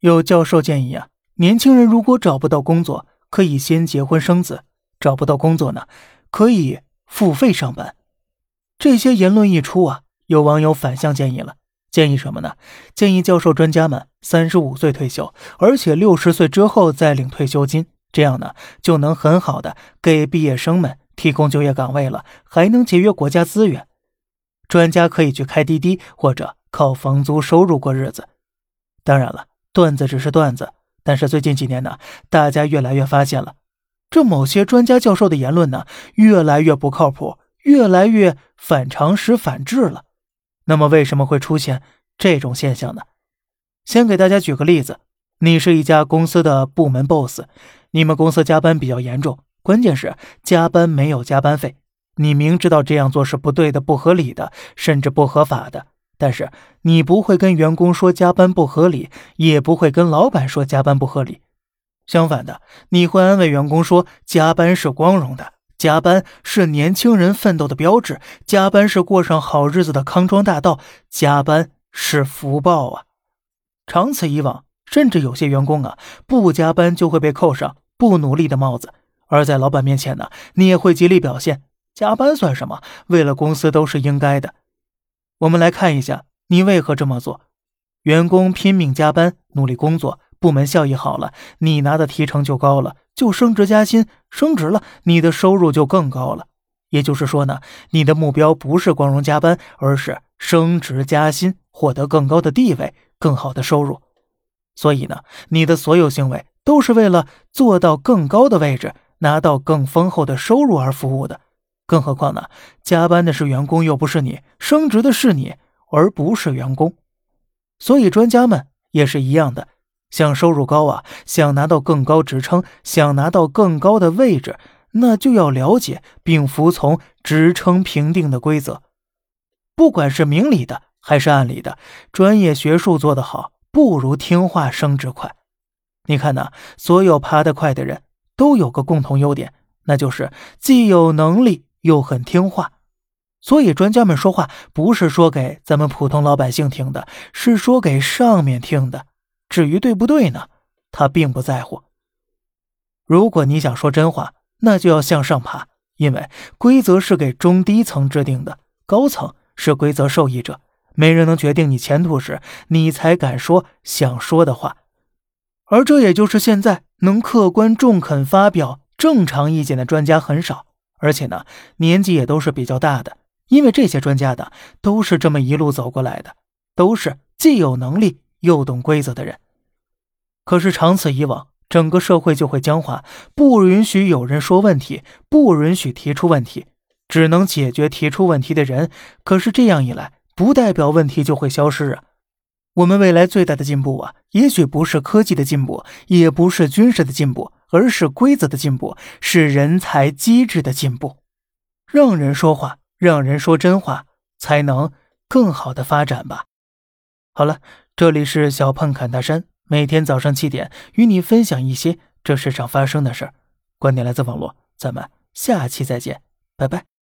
有教授建议啊，年轻人如果找不到工作，可以先结婚生子；找不到工作呢，可以付费上班。这些言论一出啊，有网友反向建议了，建议什么呢？建议教授专家们三十五岁退休，而且六十岁之后再领退休金，这样呢就能很好的给毕业生们提供就业岗位了，还能节约国家资源。专家可以去开滴滴或者靠房租收入过日子。当然了。段子只是段子，但是最近几年呢，大家越来越发现了，这某些专家教授的言论呢，越来越不靠谱，越来越反常识、反智了。那么为什么会出现这种现象呢？先给大家举个例子：你是一家公司的部门 boss，你们公司加班比较严重，关键是加班没有加班费，你明知道这样做是不对的、不合理的，甚至不合法的。但是你不会跟员工说加班不合理，也不会跟老板说加班不合理。相反的，你会安慰员工说加班是光荣的，加班是年轻人奋斗的标志，加班是过上好日子的康庄大道，加班是福报啊！长此以往，甚至有些员工啊不加班就会被扣上不努力的帽子，而在老板面前呢，你也会极力表现加班算什么？为了公司都是应该的。我们来看一下，你为何这么做？员工拼命加班，努力工作，部门效益好了，你拿的提成就高了，就升职加薪，升职了，你的收入就更高了。也就是说呢，你的目标不是光荣加班，而是升职加薪，获得更高的地位，更好的收入。所以呢，你的所有行为都是为了做到更高的位置，拿到更丰厚的收入而服务的。更何况呢？加班的是员工，又不是你；升职的是你，而不是员工。所以专家们也是一样的，想收入高啊，想拿到更高职称，想拿到更高的位置，那就要了解并服从职称评定的规则。不管是明理的还是暗里的，专业学术做得好，不如听话升职快。你看呐，所有爬得快的人都有个共同优点，那就是既有能力。又很听话，所以专家们说话不是说给咱们普通老百姓听的，是说给上面听的。至于对不对呢？他并不在乎。如果你想说真话，那就要向上爬，因为规则是给中低层制定的，高层是规则受益者。没人能决定你前途时，你才敢说想说的话。而这也就是现在能客观中肯发表正常意见的专家很少。而且呢，年纪也都是比较大的，因为这些专家的都是这么一路走过来的，都是既有能力又懂规则的人。可是长此以往，整个社会就会僵化，不允许有人说问题，不允许提出问题，只能解决提出问题的人。可是这样一来，不代表问题就会消失啊。我们未来最大的进步啊，也许不是科技的进步，也不是军事的进步。而是规则的进步，是人才机制的进步，让人说话，让人说真话，才能更好的发展吧。好了，这里是小胖侃大山，每天早上七点与你分享一些这世上发生的事儿，观点来自网络，咱们下期再见，拜拜。